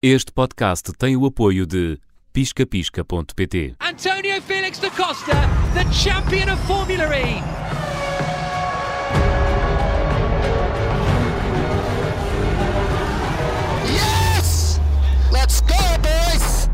Este podcast tem o apoio de piscapisca.pt. Antonio Felix da Costa, the champion of Formula E. Yes! Let's go, boys!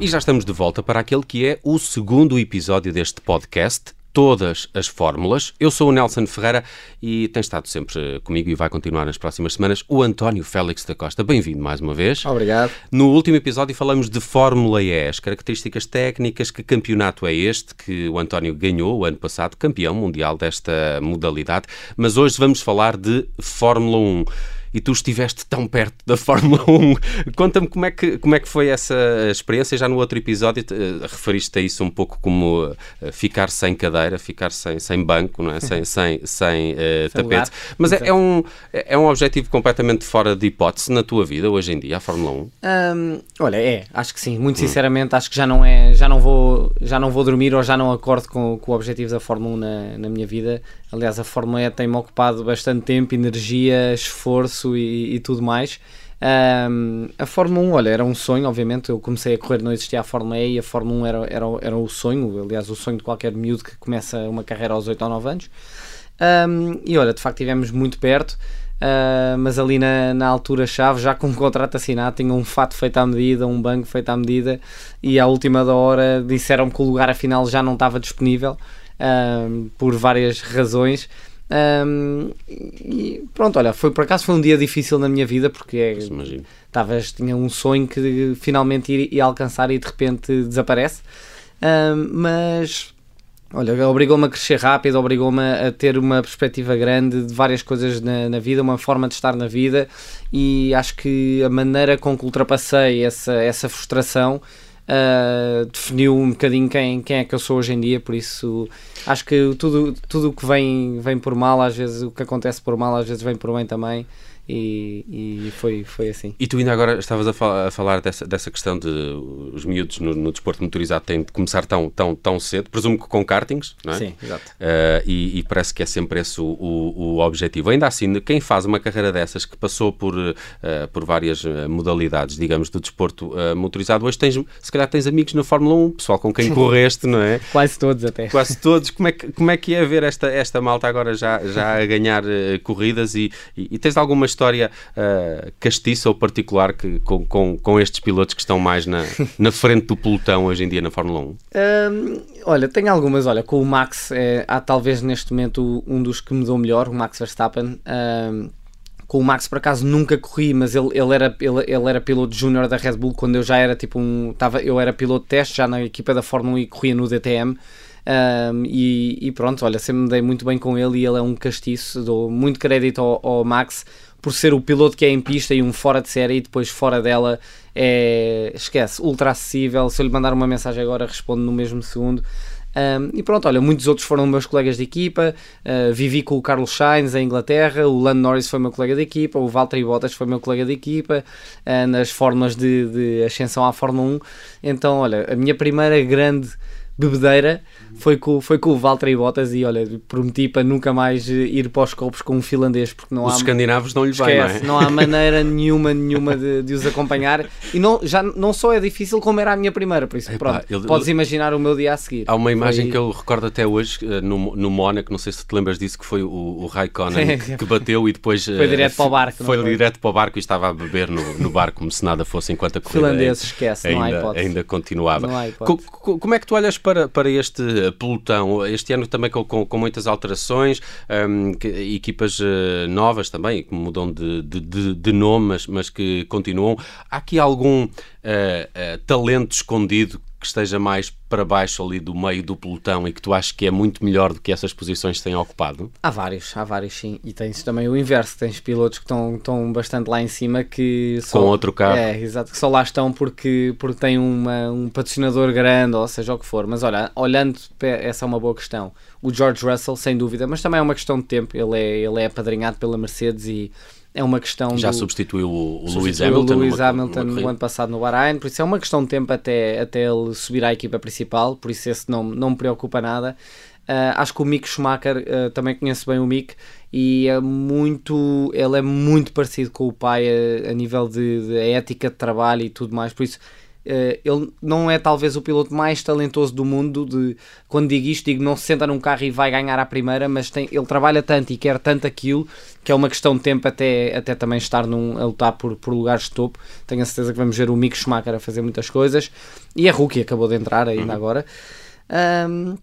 E já estamos de volta para aquele que é o segundo episódio deste podcast, Todas as Fórmulas. Eu sou o Nelson Ferreira e tem estado sempre comigo e vai continuar nas próximas semanas o António Félix da Costa. Bem-vindo mais uma vez. Obrigado. No último episódio falamos de Fórmula E, as características técnicas, que campeonato é este que o António ganhou o ano passado, campeão mundial desta modalidade, mas hoje vamos falar de Fórmula 1 e tu estiveste tão perto da Fórmula 1. Conta-me como, é que, como é que foi essa experiência. Já no outro episódio uh, referiste a isso um pouco como uh, ficar sem cadeira, ficar sem, sem banco, não é? sem, sem, sem, uh, tapete. Mas é, é, um, é um objetivo completamente fora de hipótese na tua vida hoje em dia, a Fórmula 1? Um, olha, é, acho que sim. Muito sinceramente, acho que já não é, já não vou, já não vou dormir ou já não acordo com, com o objetivo da Fórmula 1 na, na minha vida. Aliás, a Fórmula E tem-me ocupado bastante tempo, energia, esforço e, e tudo mais. Um, a Fórmula 1, olha, era um sonho, obviamente. Eu comecei a correr, não existia a Fórmula E e a Fórmula 1 era, era, era o sonho, aliás, o sonho de qualquer miúdo que começa uma carreira aos 8 ou 9 anos. Um, e olha, de facto, estivemos muito perto. Uh, mas ali na, na altura-chave, já com um contrato assinado, tinha um fato feito à medida, um banco feito à medida, e à última da hora disseram-me que o lugar afinal já não estava disponível um, por várias razões. Um, e pronto, olha, foi por acaso foi um dia difícil na minha vida porque talvez tinha um sonho que finalmente ia, ia alcançar e de repente desaparece. Um, mas olha, obrigou-me a crescer rápido, obrigou-me a ter uma perspectiva grande de várias coisas na, na, vida, uma forma de estar na vida e acho que a maneira com que ultrapassei essa, essa frustração uh, definiu um bocadinho quem, quem é que eu sou hoje em dia, por isso acho que tudo o tudo que vem, vem por mal, às vezes o que acontece por mal, às vezes vem por bem também. E, e, foi, foi assim. E tu ainda agora estavas a, fal a falar dessa, dessa questão de os miúdos no, no, desporto motorizado têm de começar tão, tão, tão cedo, presumo que com kartings, não é? Sim, exato. Uh, e, e, parece que é sempre esse o, o, o, objetivo. Ainda assim, quem faz uma carreira dessas que passou por, uh, por várias modalidades, digamos, do desporto uh, motorizado, hoje tens, se calhar tens amigos na Fórmula 1, pessoal com quem correste, não é? Quase todos até. Quase todos. Como é que, como é, que é ver esta, esta malta agora já, já a ganhar corridas e, e, e tens alguma história uh, castiça ou particular que, com, com, com, estes pilotos que estão mais na, na frente do pelotão hoje em dia na Fórmula 1? Um, olha, tem algumas. Olha, com o Max, é, há talvez neste momento um dos que me deu melhor, o Max Verstappen. Um, com o Max, por acaso, nunca corri, mas ele, ele, era, ele, ele era piloto júnior da Red Bull quando eu já era tipo um. Tava, eu era piloto de teste já na equipa da Fórmula 1 e corria no DTM. Um, e, e, pronto, olha, sempre me dei muito bem com ele e ele é um castiço. Dou muito crédito ao, ao Max por ser o piloto que é em pista e um fora de série e depois fora dela é, esquece, ultra acessível. Se eu lhe mandar uma mensagem agora, responde no mesmo segundo. Um, e pronto, olha, muitos outros foram meus colegas de equipa. Uh, vivi com o Carlos Sainz em Inglaterra, o Lando Norris foi meu colega de equipa, o Valtteri Bottas foi meu colega de equipa uh, nas formas de, de ascensão à Fórmula 1. Então, olha, a minha primeira grande bebedeira foi com, foi com o Valtteri Bottas e olha, prometi para nunca mais ir para os copos com um finlandês porque não os há escandinavos não lhe vai, não, é? não há maneira nenhuma nenhuma de, de, os acompanhar e não, já não só é difícil como era a minha primeira, por isso Epá, pronto, ele, podes imaginar o meu dia a seguir. Há uma imagem foi... que eu recordo até hoje eh, no, no Mónaco, não sei se te lembras disso, que foi o, o Raikkonen que bateu e depois foi uh, direto para o barco. Foi, foi, direto para o barco e estava a beber no, no barco como se nada fosse enquanto a corrida finlandês, esquece, ainda, não há hipótese. ainda continuava. Há hipótese. Co, como é que tu olhas para, para este pelotão. Este ano também com, com, com muitas alterações, um, que, equipas uh, novas também, que mudam de, de, de, de nome, mas, mas, que continuam. Há aqui algum uh, uh, talento escondido que esteja mais para baixo ali do meio do pelotão e que tu achas que é muito melhor do que essas posições têm ocupado? Há vários, há vários sim. E tens também o inverso, tens pilotos que estão, estão bastante lá em cima que só, com outro carro. É, exato, que só lá estão porque, porque têm uma, um patrocinador grande, ou seja o que for. Mas olha, olhando, essa é uma boa questão. O George Russell, sem dúvida, mas também é uma questão de tempo. Ele é, ele é apadrinhado pela Mercedes e é uma questão. Já do, substituiu o, o Lewis Hamilton, o Lewis Hamilton no ano passado no Bahrein, por isso é uma questão de tempo até, até ele subir à equipa principal, por isso esse não, não me preocupa nada. Uh, acho que o Mick Schumacher, uh, também conheço bem o Mick, e é muito, ele é muito parecido com o pai a, a nível de, de, ética de trabalho e tudo mais, por isso ele não é talvez o piloto mais talentoso do mundo, de, quando digo isto, digo não se senta num carro e vai ganhar à primeira, mas tem, ele trabalha tanto e quer tanto aquilo, que é uma questão de tempo até, até também estar num, a lutar por, por lugares de topo, tenho a certeza que vamos ver o Mick Schumacher a fazer muitas coisas, e a Rookie acabou de entrar ainda uhum. agora, um,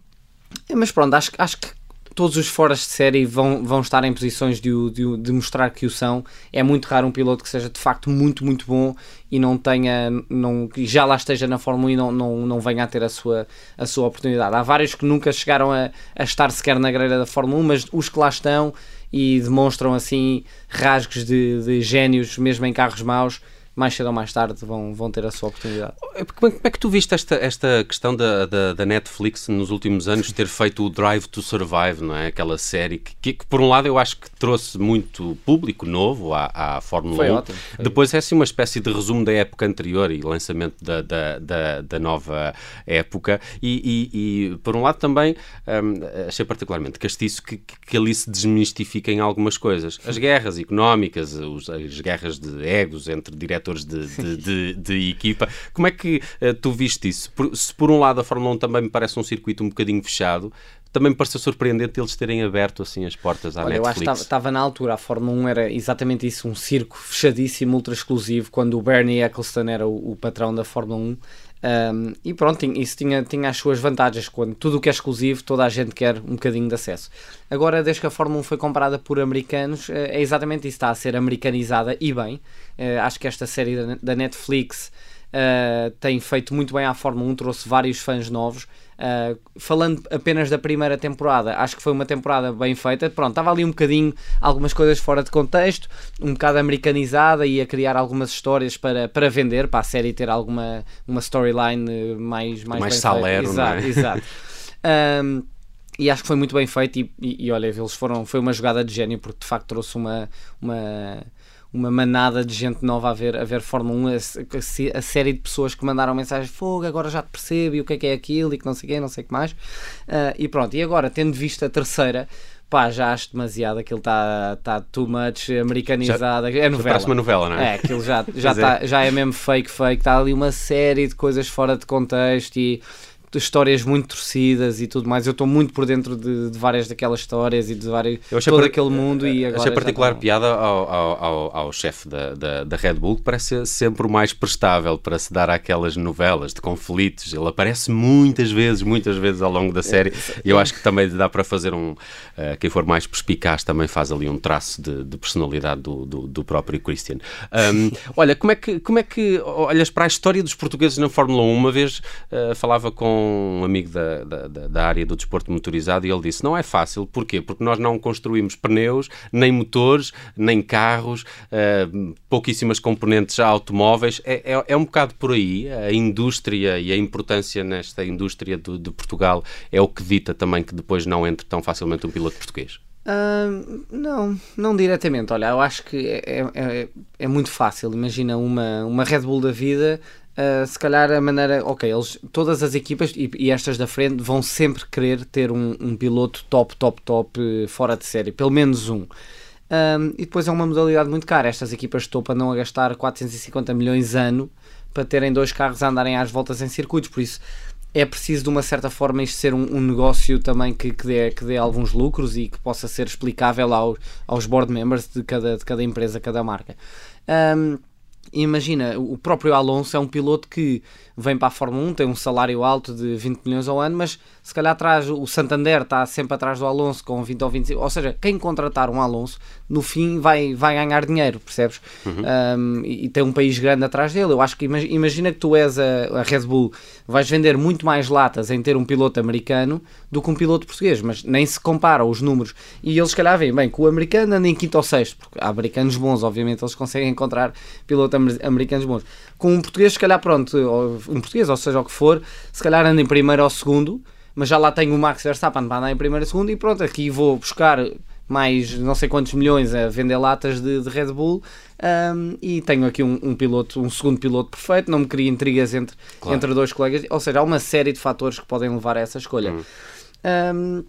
mas pronto, acho, acho que todos os foras de série vão, vão estar em posições de, de, de, mostrar que o são. É muito raro um piloto que seja de facto muito, muito bom e não tenha, não, já lá esteja na Fórmula 1 e não, não, não venha a ter a sua, a sua oportunidade. Há vários que nunca chegaram a, a estar sequer na grelha da Fórmula 1, mas os que lá estão e demonstram assim rasgos de, de génios, mesmo em carros maus, mais cedo ou mais tarde vão, vão ter a sua oportunidade. Como é, que tu viste esta, esta questão da, da, da, Netflix nos últimos anos ter feito o Drive to Survive, não é? Aquela série que, que, que por um lado eu acho que trouxe muito público novo à, à Fórmula foi 1. Ótimo, foi. Depois é assim uma espécie de resumo da época anterior e lançamento da, da, da, da nova época. E, e, e, por um lado também um, achei particularmente castiço que, que ali se desmistifiquem algumas coisas. As guerras económicas, os, as guerras de egos entre diretores diretores de, de, de, de equipa. Como é que uh, tu viste isso? Por, se por um lado a Fórmula 1 também me parece um circuito um bocadinho fechado, também me pareceu surpreendente eles terem aberto assim as portas à Olha, Netflix. Eu acho que estava na altura, a Fórmula 1 era exatamente isso, um circo fechadíssimo, ultra exclusivo, quando o Bernie Eccleston era o, o patrão da Fórmula 1. Um, e pronto, isso tinha, tinha as suas vantagens, quando tudo o que é exclusivo, toda a gente quer um bocadinho de acesso. Agora, desde que a Fórmula 1 foi comprada por americanos, eh, é exatamente isso, está a ser americanizada e bem. Uh, acho que esta série da Netflix uh, tem feito muito bem à Fórmula 1, trouxe vários fãs novos. Uh, falando apenas da primeira temporada, acho que foi uma temporada bem feita. Pronto, estava ali um bocadinho, algumas coisas fora de contexto, um bocado americanizada e a criar algumas histórias para, para vender, para a série ter alguma uma storyline mais mais, mais salero, exato, é? exato. um, e acho que foi muito bem feito e, e, e, olha, eles foram, foi uma jogada de gênio porque de facto trouxe uma, uma uma manada de gente nova a ver, a ver Fórmula 1, a, a, a série de pessoas que mandaram mensagens fogo, agora já te percebo e o que é que é aquilo e que não sei o que, não sei o que mais. Uh, e pronto, e agora, tendo visto a terceira, pá, já acho demasiado, aquilo está tá too much americanizado, já, é novela. Parece uma novela, não é? É, aquilo já, já, é. tá, já é mesmo fake, fake, está ali uma série de coisas fora de contexto e histórias muito torcidas e tudo mais. Eu estou muito por dentro de, de, várias daquelas histórias e de vários, todo par... aquele mundo. E agora achei particular não... piada ao, ao, ao, ao chefe da, da, da, Red Bull, que parece sempre o mais prestável para se dar àquelas novelas de conflitos. Ele aparece muitas vezes, muitas vezes ao longo da série. E eu acho que também dá para fazer um. Uh, quem for mais perspicaz também faz ali um traço de, de personalidade do, do, do, próprio Christian. Um, olha, como é, que, como é que olhas para a história dos portugueses na Fórmula 1? Uma vez uh, falava com um amigo da, da, da, área do desporto motorizado e ele disse: não é fácil, porquê? Porque nós não construímos pneus, nem motores, nem carros, uh, pouquíssimas componentes automóveis. É, é, é, um bocado por aí. A indústria e a importância nesta indústria do, de Portugal é o que dita também que depois não entre tão facilmente um piloto português. Uh, não, não diretamente. Olha, eu acho que é, é, é, muito fácil. Imagina uma, uma Red Bull da vida Uh, se calhar a maneira, ok, eles, todas as equipas e, e estas da frente vão sempre querer ter um, um, piloto top, top, top fora de série, pelo menos um. um. e depois é uma modalidade muito cara. Estas equipas de topo andam a gastar 450 milhões ano para terem dois carros a andarem às voltas em circuitos, por isso é preciso de uma certa forma isto ser um, um negócio também que, que, dê, que dê alguns lucros e que possa ser explicável ao, aos board members de cada, de cada empresa, cada marca. Um, imagina, o próprio Alonso é um piloto que vem para a Fórmula 1, tem um salário alto de 20 milhões ao ano, mas se calhar atrás, o Santander está sempre atrás do Alonso com 20 ou 25, ou seja, quem contratar um Alonso, no fim vai, vai ganhar dinheiro, percebes? Uhum. Um, e, e, tem um país grande atrás dele. Eu acho que imagina que tu és a, a, Red Bull, vais vender muito mais latas em ter um piloto americano do que um piloto português, mas nem se compara os números. E eles, se calhar, veem bem que o americano anda em quinto ou sexto, porque há americanos bons, obviamente, eles conseguem encontrar pilotos americanos bons. Com um português, se calhar, pronto, um português, ou seja, o que for, se calhar anda em primeiro ou segundo, mas já lá tenho o Max Verstappen para andar em primeiro ou segundo, e pronto, aqui vou buscar mais não sei quantos milhões a vender latas de, de Red Bull um, e tenho aqui um, um, piloto, um segundo piloto perfeito, não me cria intrigas entre, claro. entre dois colegas, ou seja, há uma série de fatores que podem levar a essa escolha. Hum. Um,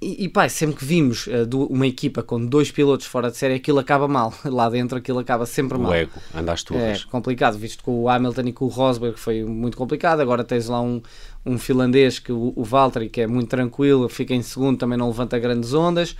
E, e pá, sempre que vimos uh, do, uma equipa com dois pilotos fora de série, aquilo acaba mal. Lá dentro aquilo acaba sempre o mal. O ego, anda às turras. É complicado, visto com o Hamilton e com o Rosberg foi muito complicado. Agora tens lá um, um finlandês, que o, o Valtteri, que é muito tranquilo, fica em segundo, também não levanta grandes ondas.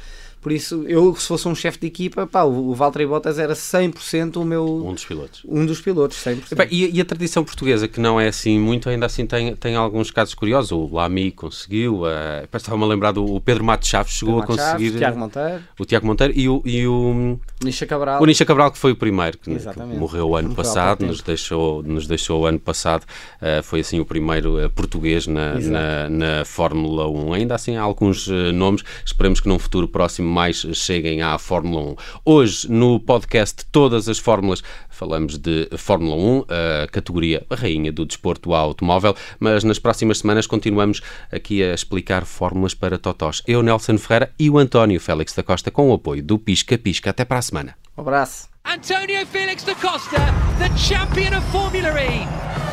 Por isso, eu, se fosse um chefe de equipa, pá, o, Valtteri Bottas era 100% o meu. Um dos pilotos. Um dos pilotos, 100%. Epá, e, e, a tradição portuguesa, que não é assim muito, ainda assim tem, tem alguns casos curiosos. O Lamy conseguiu, uh, estava-me a lembrar do o Pedro Matos Chaves, chegou Pedro a conseguir. Chaves, o Tiago Monteiro. O Tiago Monteiro e o. E o Nisha Cabral. O Nisha Cabral, que foi o primeiro, que, que morreu o ano morreu passado, nos deixou, nos deixou o ano passado. Uh, foi assim o primeiro uh, português na, na, na, Fórmula 1. Ainda assim, há alguns nomes. Esperemos que num futuro próximo mais cheguem à Fórmula 1. Hoje, no podcast Todas as Fórmulas, falamos de Fórmula 1, a categoria rainha do desporto automóvel, mas nas próximas semanas continuamos aqui a explicar fórmulas para totós. Eu, Nelson Ferreira e o António Félix da Costa com o apoio do Pisca Pisca. Até para a semana. Um abraço. Antonio Felix da Costa, the champion of Formula E.